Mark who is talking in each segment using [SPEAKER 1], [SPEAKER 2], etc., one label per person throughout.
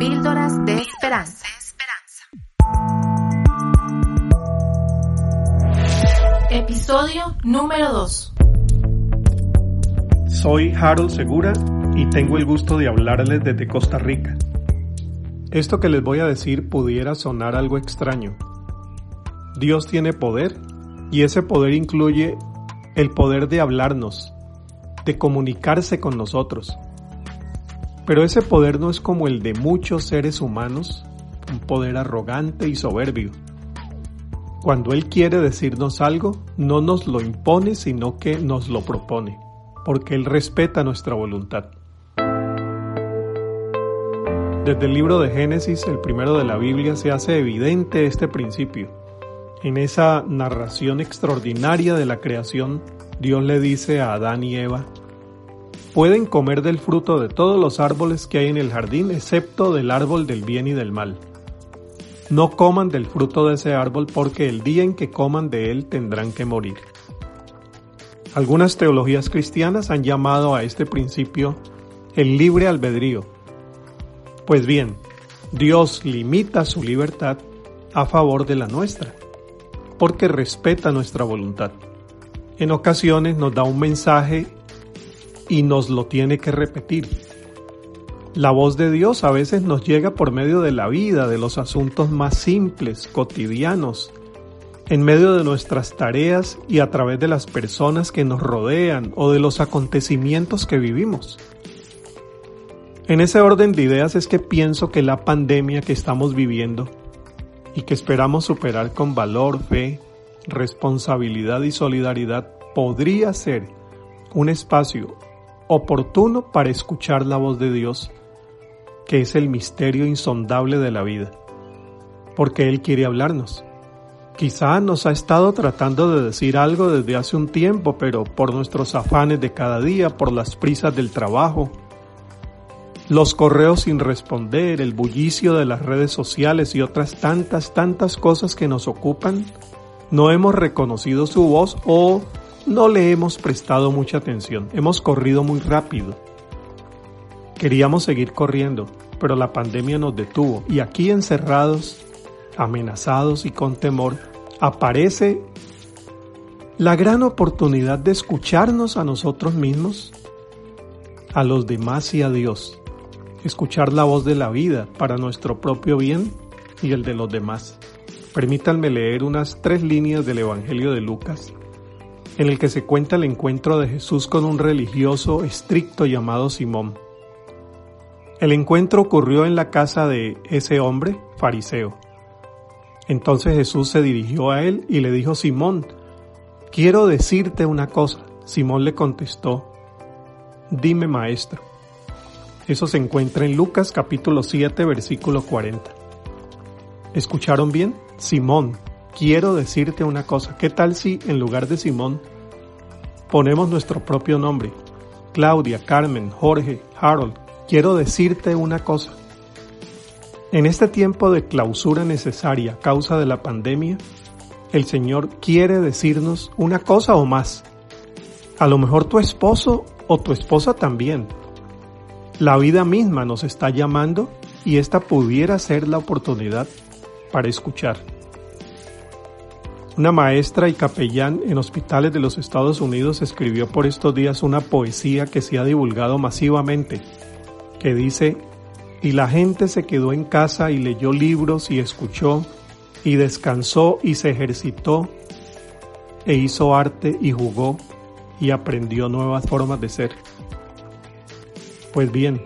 [SPEAKER 1] Píldoras de Esperanza. Episodio número 2.
[SPEAKER 2] Soy Harold Segura y tengo el gusto de hablarles desde Costa Rica. Esto que les voy a decir pudiera sonar algo extraño. Dios tiene poder y ese poder incluye el poder de hablarnos, de comunicarse con nosotros pero ese poder no es como el de muchos seres humanos, un poder arrogante y soberbio. Cuando Él quiere decirnos algo, no nos lo impone, sino que nos lo propone, porque Él respeta nuestra voluntad. Desde el libro de Génesis, el primero de la Biblia, se hace evidente este principio. En esa narración extraordinaria de la creación, Dios le dice a Adán y Eva, Pueden comer del fruto de todos los árboles que hay en el jardín, excepto del árbol del bien y del mal. No coman del fruto de ese árbol porque el día en que coman de él tendrán que morir. Algunas teologías cristianas han llamado a este principio el libre albedrío. Pues bien, Dios limita su libertad a favor de la nuestra, porque respeta nuestra voluntad. En ocasiones nos da un mensaje y nos lo tiene que repetir. La voz de Dios a veces nos llega por medio de la vida, de los asuntos más simples, cotidianos, en medio de nuestras tareas y a través de las personas que nos rodean o de los acontecimientos que vivimos. En ese orden de ideas es que pienso que la pandemia que estamos viviendo y que esperamos superar con valor, fe, responsabilidad y solidaridad podría ser un espacio oportuno para escuchar la voz de Dios, que es el misterio insondable de la vida, porque Él quiere hablarnos. Quizá nos ha estado tratando de decir algo desde hace un tiempo, pero por nuestros afanes de cada día, por las prisas del trabajo, los correos sin responder, el bullicio de las redes sociales y otras tantas, tantas cosas que nos ocupan, no hemos reconocido su voz o no le hemos prestado mucha atención, hemos corrido muy rápido. Queríamos seguir corriendo, pero la pandemia nos detuvo y aquí encerrados, amenazados y con temor, aparece la gran oportunidad de escucharnos a nosotros mismos, a los demás y a Dios, escuchar la voz de la vida para nuestro propio bien y el de los demás. Permítanme leer unas tres líneas del Evangelio de Lucas en el que se cuenta el encuentro de Jesús con un religioso estricto llamado Simón. El encuentro ocurrió en la casa de ese hombre, fariseo. Entonces Jesús se dirigió a él y le dijo, Simón, quiero decirte una cosa. Simón le contestó, dime maestro. Eso se encuentra en Lucas capítulo 7 versículo 40. ¿Escucharon bien? Simón, quiero decirte una cosa. ¿Qué tal si en lugar de Simón ponemos nuestro propio nombre? Claudia, Carmen, Jorge, Harold, quiero decirte una cosa. En este tiempo de clausura necesaria a causa de la pandemia, el Señor quiere decirnos una cosa o más. A lo mejor tu esposo o tu esposa también. La vida misma nos está llamando y esta pudiera ser la oportunidad para escuchar. Una maestra y capellán en hospitales de los Estados Unidos escribió por estos días una poesía que se ha divulgado masivamente, que dice, y la gente se quedó en casa y leyó libros y escuchó, y descansó y se ejercitó, e hizo arte y jugó, y aprendió nuevas formas de ser. Pues bien,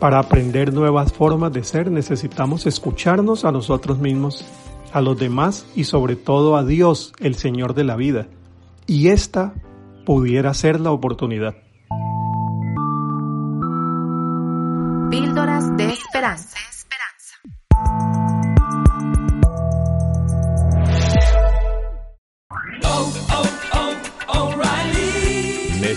[SPEAKER 2] para aprender nuevas formas de ser necesitamos escucharnos a nosotros mismos a los demás y sobre todo a Dios, el Señor de la vida. Y esta pudiera ser la oportunidad.
[SPEAKER 1] Píldoras de esperanza.